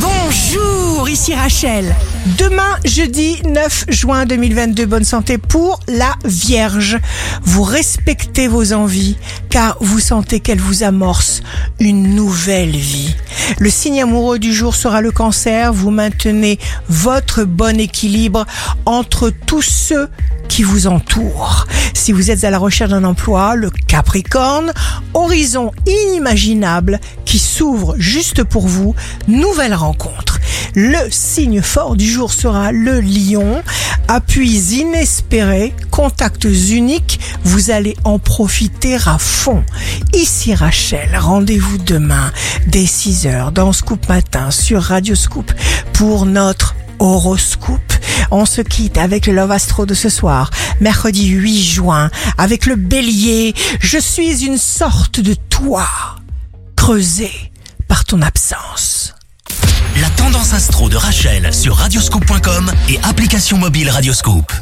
Bonjour, ici Rachel. Demain, jeudi 9 juin 2022, bonne santé pour la Vierge. Vous respectez vos envies car vous sentez qu'elles vous amorcent une nouvelle vie. Le signe amoureux du jour sera le cancer. Vous maintenez votre bon équilibre entre tous ceux qui vous entourent. Si vous êtes à la recherche d'un emploi, le Capricorne, horizon inimaginable qui s'ouvre juste pour vous, nouvelle rencontre. Le signe fort du jour sera le lion. Appuis inespérés, contacts uniques, vous allez en profiter à fond. Ici Rachel, rendez-vous demain dès 6h dans Scoop Matin sur Radio Scoop pour notre horoscope. On se quitte avec le Love Astro de ce soir, mercredi 8 juin, avec le bélier. Je suis une sorte de toit creusé par ton absence. La tendance astro de Rachel sur radioscope.com et application mobile Radioscope.